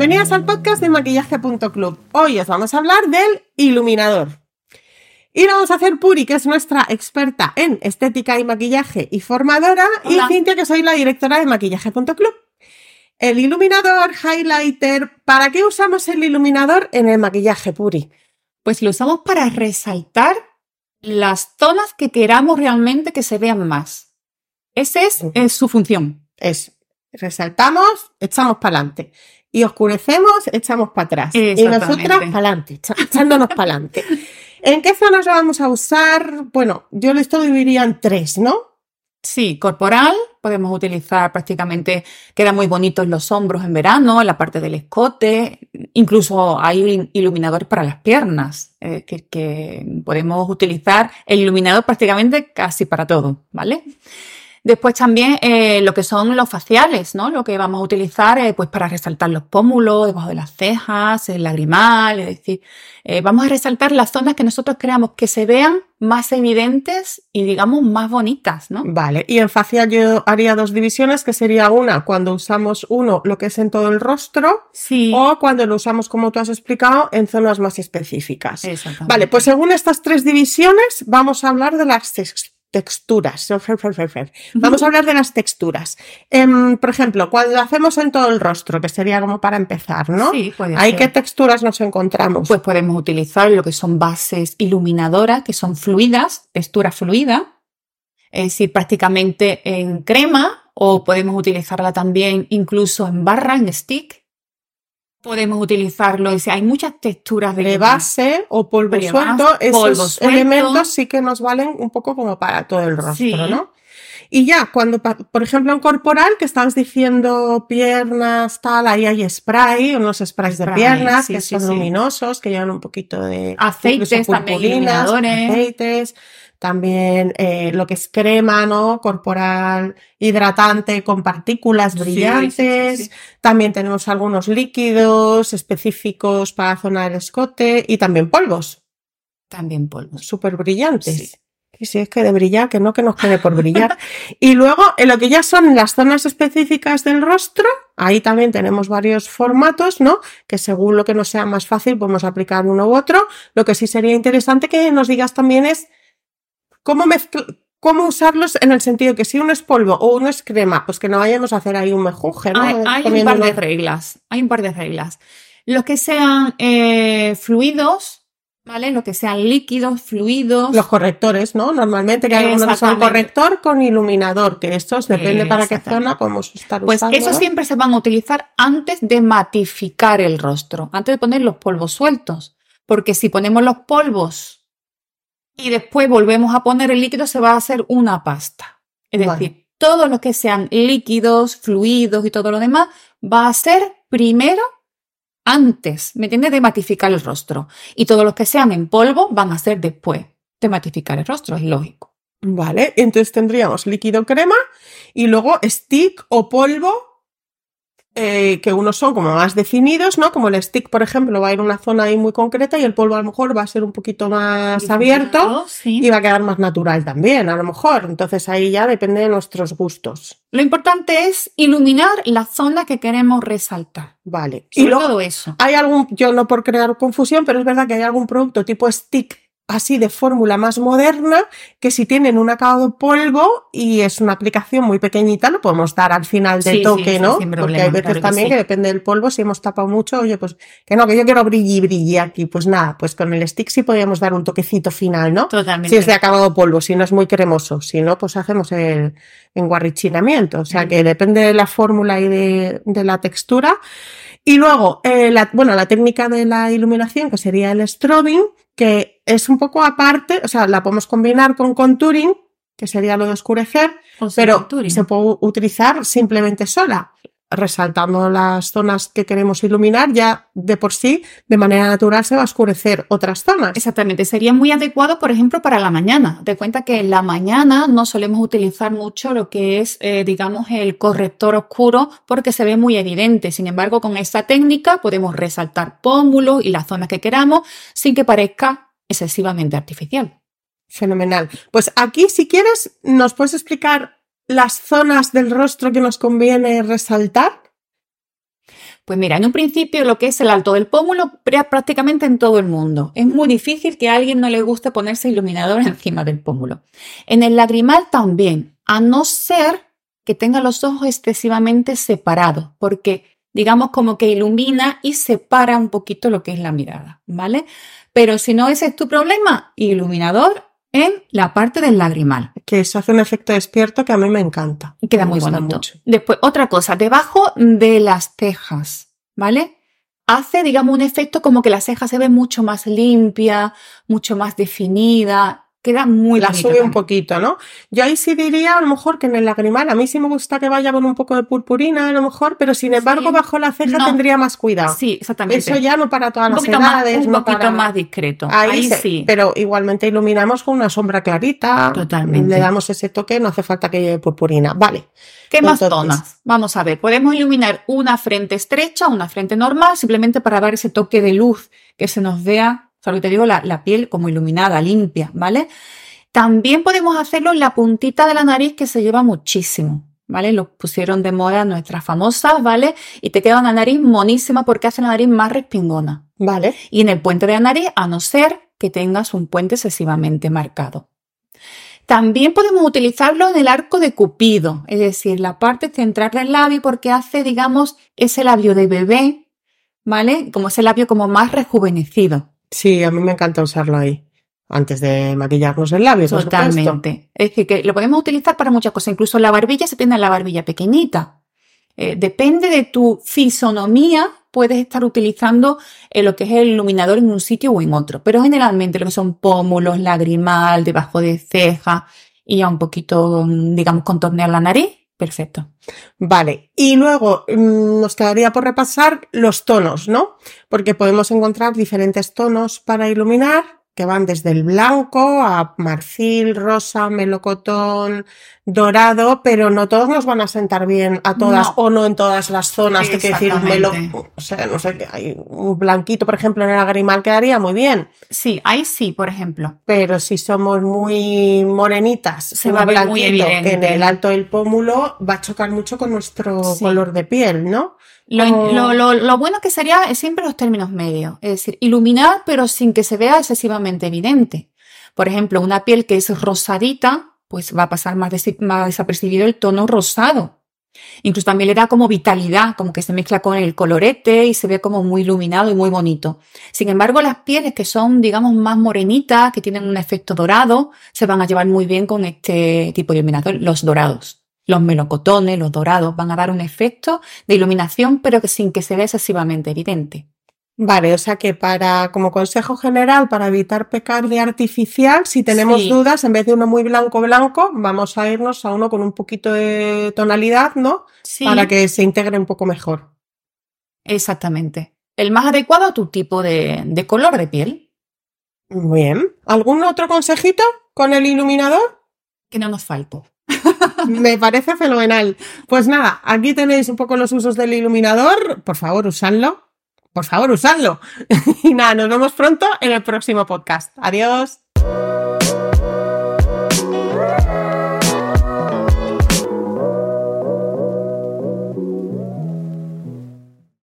Bienvenidas al podcast de maquillaje.club. Hoy os vamos a hablar del iluminador. Y lo vamos a hacer Puri, que es nuestra experta en estética y maquillaje y formadora, Hola. y Cintia, que soy la directora de maquillaje.club. El iluminador, highlighter, ¿para qué usamos el iluminador en el maquillaje Puri? Pues lo usamos para resaltar las zonas que queramos realmente que se vean más. Esa es su función. Es resaltamos, echamos para adelante. Y oscurecemos, echamos para atrás. Y nosotras para adelante, echándonos para adelante. ¿En qué zonas lo vamos a usar? Bueno, yo esto dividiría en tres, ¿no? Sí, corporal, podemos utilizar prácticamente, queda muy bonito en los hombros en verano, en la parte del escote, incluso hay il- iluminadores para las piernas, es decir, que podemos utilizar el iluminador prácticamente casi para todo, ¿vale? Después también eh, lo que son los faciales, ¿no? Lo que vamos a utilizar eh, pues para resaltar los pómulos, debajo de las cejas, el lagrimal, es decir, eh, vamos a resaltar las zonas que nosotros creamos que se vean más evidentes y digamos más bonitas, ¿no? Vale, y en facial yo haría dos divisiones, que sería una cuando usamos uno, lo que es en todo el rostro, Sí. o cuando lo usamos, como tú has explicado, en zonas más específicas. Exactamente. Vale, pues según estas tres divisiones, vamos a hablar de las texturas. Vamos a hablar de las texturas. Em, por ejemplo, cuando hacemos en todo el rostro, que sería como para empezar, ¿no? Sí, puede ¿Hay ser. qué texturas nos encontramos? Pues podemos utilizar lo que son bases iluminadoras, que son fluidas, textura fluida, es decir, prácticamente en crema, o podemos utilizarla también incluso en barra, en stick. Podemos utilizarlo, es decir, hay muchas texturas de, de base o polvo suelto, esos polvo suelto. elementos sí que nos valen un poco como para todo el rostro, Sí. ¿no? Y ya, cuando, por ejemplo, en corporal, que estabas diciendo piernas, tal, ahí hay spray, unos sprays de piernas sí, que sí, son sí. luminosos, que llevan un poquito de Aceites también, iluminadores. aceites, también eh, lo que es crema, ¿no? Corporal hidratante con partículas brillantes. También tenemos algunos líquidos específicos para la zona del escote y también polvos También polvos. súper brillantes. Sí. Y si es que de brillar, que no, que nos quede por brillar. y luego, en lo que ya son las zonas específicas del rostro, ahí también tenemos varios formatos, ¿no? Que según lo que nos sea más fácil, podemos aplicar uno u otro. Lo que sí sería interesante que nos digas también es cómo mezcl- cómo usarlos en el sentido que si uno es polvo o uno es crema, pues que no vayamos a hacer ahí un mejunje, ¿no? Hay, hay un par de reglas. Hay un par de reglas. Los que sean eh, fluidos, ¿vale? Los que sean líquidos, fluidos. Los correctores, ¿no? Normalmente que hay algunos que son corrector con iluminador, que estos depende para qué zona podemos estar Pues usando. esos ¿no? siempre se van a utilizar antes de matificar el rostro, antes de poner los polvos sueltos. Porque si ponemos los polvos y después volvemos a poner el líquido, se va a hacer una pasta. Es Vale. decir, todo lo que sean líquidos, fluidos y todo lo demás va a ser primero antes, ¿me entiendes? De matificar el rostro. Y todos los que sean en polvo van a ser después de matificar el rostro, es lógico. Vale, entonces tendríamos líquido crema y luego stick o polvo, eh, que unos son como más definidos, ¿no? Como el stick, por ejemplo, va a ir a una zona ahí muy concreta y el polvo a lo mejor va a ser un poquito más abierto Sí. y va a quedar más natural también, a lo mejor. Entonces ahí ya depende de nuestros gustos. Lo importante es iluminar la zona que queremos resaltar. Vale. Y Y luego todo eso. hay algún, yo no por crear confusión, pero es verdad que hay algún producto tipo stick así de fórmula más moderna que si tienen un acabado polvo y es una aplicación muy pequeñita lo podemos dar al final del Sí, toque, sí, sí, ¿no? Porque problema, hay veces claro también sí. que depende del polvo, si hemos tapado mucho, oye, pues que no, que yo quiero brilli brilli aquí, pues nada, pues con el stick sí podríamos dar un toquecito final, ¿no? Totalmente. Si es de acabado polvo, si no es muy cremoso, si no, pues hacemos el enguarrichinamiento. O sea que depende de la fórmula y de, de la textura. Y luego, eh, la, bueno, la técnica de la iluminación, que sería el strobing, que es un poco aparte, o sea, la podemos combinar con contouring, que sería lo de oscurecer, O sea, pero se puede utilizar simplemente sola, resaltando las zonas que queremos iluminar, ya de por sí, de manera natural, se va a oscurecer otras zonas. Exactamente, sería muy adecuado, por ejemplo, para la mañana. Te cuenta que en la mañana no solemos utilizar mucho lo que es, eh, digamos, el corrector oscuro porque se ve muy evidente. Sin embargo, con esta técnica podemos resaltar pómulos y las zonas que queramos sin que parezca excesivamente artificial. Fenomenal. Pues aquí, si quieres, nos puedes explicar las zonas del rostro que nos conviene resaltar. Pues mira, en un principio lo que es el alto del pómulo, prácticamente en todo el mundo. Es muy difícil que a alguien no le guste ponerse iluminador encima del pómulo. En el lagrimal también, a no ser que tenga los ojos excesivamente separados, porque digamos como que ilumina y separa un poquito lo que es la mirada, ¿vale? Pero si no ese es tu problema, iluminador en la parte del lagrimal. Que eso hace un efecto despierto que a mí me encanta. Y queda muy bonito. Mucho. Después, otra cosa, debajo de las cejas, ¿vale? Hace, digamos, un efecto como que la ceja se ve mucho más limpia, mucho más definida queda muy La sube un poquito, ¿no? Yo ahí sí diría a lo mejor que en el lagrimal, a mí sí me gusta que vaya con un poco de purpurina a lo mejor, pero sin embargo bajo la ceja tendría más cuidado. Sí, exactamente. Eso ya no para todas las edades. un poquito más discreto. Ahí, sí. Pero igualmente iluminamos con una sombra clarita. Totalmente. Le damos ese toque, no hace falta que lleve purpurina. Vale. ¿Qué más zonas? Vamos a ver, podemos iluminar una frente estrecha, una frente normal, simplemente para dar ese toque de luz que se nos vea Solo te digo la, piel como iluminada, limpia, ¿vale? También podemos hacerlo en la puntita de la nariz que se lleva muchísimo, ¿vale? Lo pusieron de moda nuestras famosas, ¿vale? Y te queda una nariz monísima porque hace la nariz más respingona. Vale. Y en el puente de la nariz, a no ser que tengas un puente excesivamente marcado. También podemos utilizarlo en el arco de Cupido, es decir, la parte central del labio porque hace, digamos, ese labio de bebé, ¿vale? Como ese labio como más rejuvenecido. Sí, a mí me encanta usarlo ahí. Antes de maquillarnos el labio. Totalmente. Es decir, que lo podemos utilizar para muchas cosas. Incluso la barbilla se tiene la barbilla pequeñita. Eh, depende de tu fisonomía, puedes estar utilizando eh, lo que es el iluminador en un sitio o en otro. Pero generalmente lo que son pómulos, lagrimal, debajo de ceja y ya un poquito, digamos, contornear la nariz, Perfecto. Vale, y luego mm, nos quedaría por repasar los tonos, ¿no? Porque podemos encontrar diferentes tonos para iluminar que van desde el blanco a marfil, rosa, melocotón, dorado, pero no todos nos van a sentar bien a todas o no en todas las zonas. que decir, melo, o sea, no sé, hay un blanquito, por ejemplo, en el agrimal quedaría muy bien. Sí, ahí sí, por ejemplo. Pero si somos muy morenitas, se va a ver muy evidente. en el alto del pómulo va a chocar mucho con nuestro color de piel, ¿no? Lo, lo, lo, bueno que sería es siempre los términos medios, es decir, iluminar pero sin que se vea excesivamente evidente. Por ejemplo, una piel que es rosadita, pues va a pasar más, desapercibido el tono rosado. Incluso también le da como vitalidad, como que se mezcla con el colorete y se ve como muy iluminado y muy bonito. Sin embargo, las pieles que son, digamos, más morenitas, que tienen un efecto dorado, se van a llevar muy bien con este tipo de iluminador, los dorados. Los melocotones, los dorados, van a dar un efecto de iluminación, pero que sin que se vea excesivamente evidente. Vale, o sea que para, como consejo general, para evitar pecar de artificial, si tenemos dudas, en vez de uno muy blanco blanco, vamos a irnos a uno con un poquito de tonalidad, ¿no? Sí. Para que se integre un poco mejor. Exactamente. El más adecuado a tu tipo de, de color de piel. Muy bien. ¿Algún otro consejito con el iluminador? Que no nos falte. Me parece fenomenal. Pues nada, aquí tenéis un poco los usos del iluminador. Por favor, usadlo. Por favor, usadlo. y nada, nos vemos pronto en el próximo podcast. Adiós.